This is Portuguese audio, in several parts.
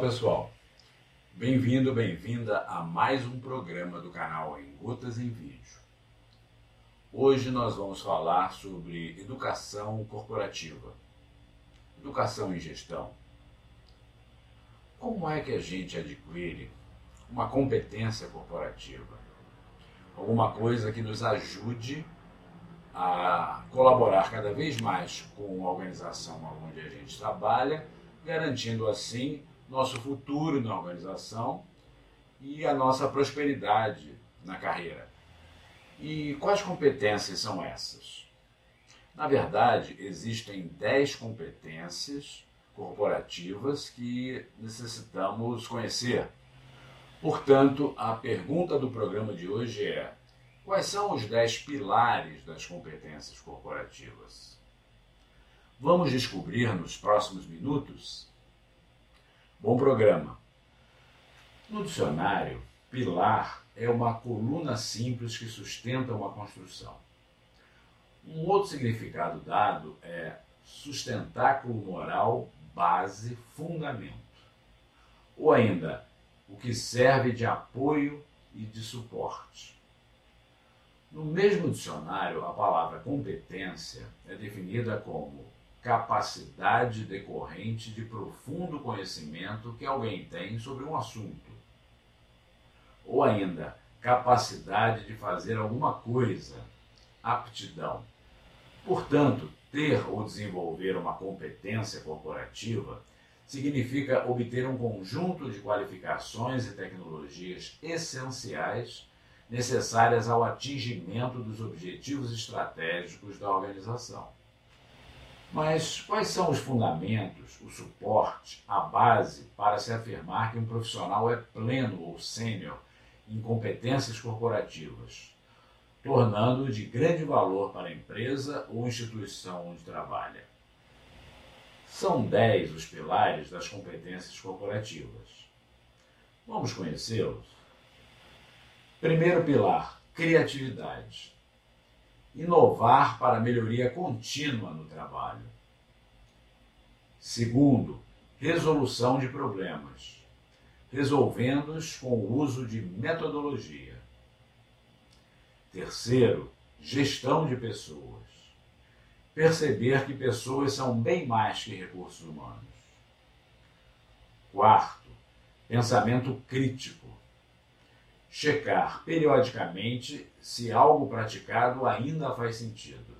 pessoal, bem-vindo, bem-vinda a mais um programa do canal Em Gotas em Vídeo. Hoje nós vamos falar sobre educação corporativa, educação em gestão. Como é que a gente adquire uma competência corporativa? Alguma coisa que nos ajude a colaborar cada vez mais com a organização onde a gente trabalha, garantindo assim nosso futuro na organização e a nossa prosperidade na carreira. E quais competências são essas? Na verdade, existem 10 competências corporativas que necessitamos conhecer. Portanto, a pergunta do programa de hoje é: quais são os 10 pilares das competências corporativas? Vamos descobrir nos próximos minutos? Bom programa. No dicionário, pilar é uma coluna simples que sustenta uma construção. Um outro significado dado é sustentáculo moral, base, fundamento. Ou ainda, o que serve de apoio e de suporte. No mesmo dicionário, a palavra competência é definida como capacidade decorrente de profundo conhecimento que alguém tem sobre um assunto. Ou ainda, capacidade de fazer alguma coisa, aptidão. Portanto, ter ou desenvolver uma competência corporativa significa obter um conjunto de qualificações e tecnologias essenciais necessárias ao atingimento dos objetivos estratégicos da organização. Mas quais são os fundamentos, o suporte, a base para se afirmar que um profissional é pleno ou sênior em competências corporativas, tornando-o de grande valor para a empresa ou instituição onde trabalha? São dez os pilares das competências corporativas. Vamos conhecê-los? Primeiro pilar: criatividade inovar para melhoria contínua no trabalho. Segundo, resolução de problemas, resolvendo-os com o uso de metodologia. Terceiro, gestão de pessoas. Perceber que pessoas são bem mais que recursos humanos. Quarto, pensamento crítico checar periodicamente se algo praticado ainda faz sentido.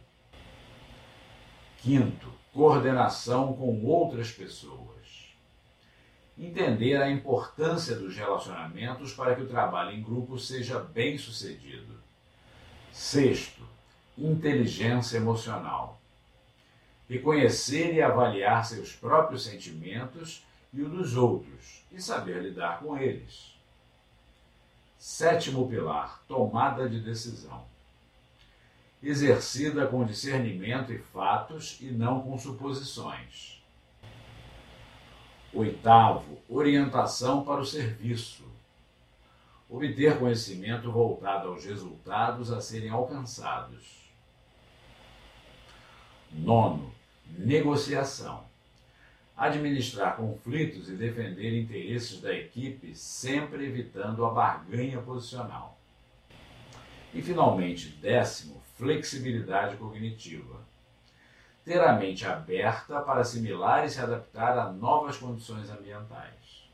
Quinto, coordenação com outras pessoas. Entender a importância dos relacionamentos para que o trabalho em grupo seja bem sucedido. Sexto, inteligência emocional. Reconhecer e avaliar seus próprios sentimentos e o dos outros e saber lidar com eles. Sétimo pilar: tomada de decisão. Exercida com discernimento e fatos e não com suposições. Oitavo: orientação para o serviço. Obter conhecimento voltado aos resultados a serem alcançados. Nono: negociação administrar conflitos e defender interesses da equipe, sempre evitando a barganha posicional. E, finalmente, décimo, flexibilidade cognitiva. Ter a mente aberta para assimilar e se adaptar a novas condições ambientais.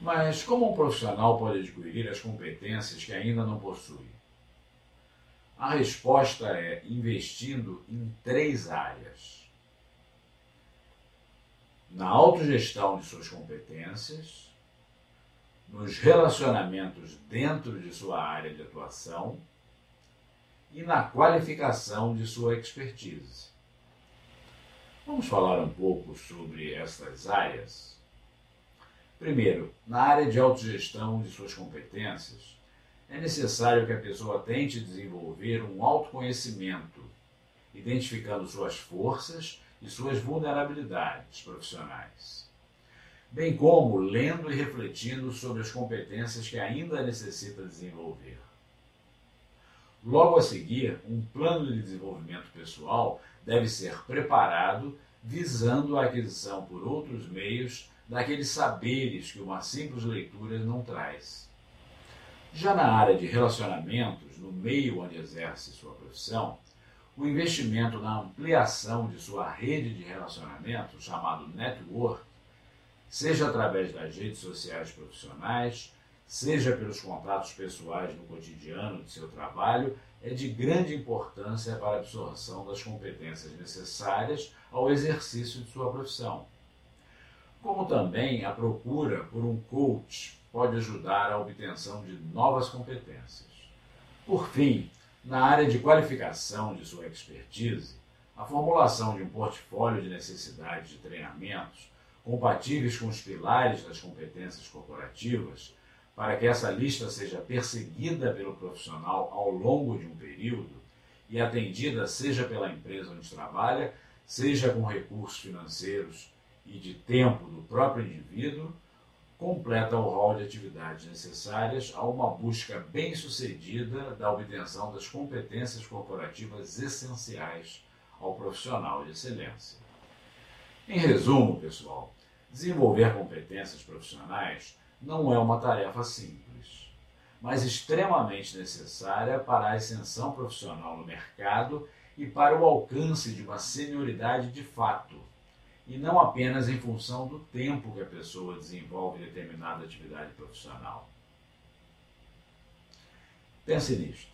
Mas como um profissional pode adquirir as competências que ainda não possui? A resposta é investindo em três áreas na autogestão de suas competências, nos relacionamentos dentro de sua área de atuação e na qualificação de sua expertise. Vamos falar um pouco sobre essas áreas? Primeiro, na área de autogestão de suas competências, é necessário que a pessoa tente desenvolver um autoconhecimento, identificando suas forças e suas vulnerabilidades profissionais, bem como lendo e refletindo sobre as competências que ainda necessita desenvolver. Logo a seguir, um plano de desenvolvimento pessoal deve ser preparado visando a aquisição por outros meios daqueles saberes que uma simples leitura não traz. Já na área de relacionamentos, no meio onde exerce sua profissão, o investimento na ampliação de sua rede de relacionamentos, chamado network, seja através das redes sociais profissionais, seja pelos contatos pessoais no cotidiano de seu trabalho, é de grande importância para a absorção das competências necessárias ao exercício de sua profissão. Como também a procura por um coach pode ajudar à obtenção de novas competências. Por fim, na área de qualificação de sua expertise, a formulação de um portfólio de necessidades de treinamentos compatíveis com os pilares das competências corporativas para que essa lista seja perseguida pelo profissional ao longo de um período e atendida seja pela empresa onde trabalha, seja com recursos financeiros e de tempo do próprio indivíduo, completa o rol de atividades necessárias a uma busca bem-sucedida da obtenção das competências corporativas essenciais ao profissional de excelência. Em resumo, pessoal, desenvolver competências profissionais não é uma tarefa simples, mas extremamente necessária para a ascensão profissional no mercado e para o alcance de uma senioridade de fato, e não apenas em função do tempo que a pessoa desenvolve determinada atividade profissional. Pense nisto.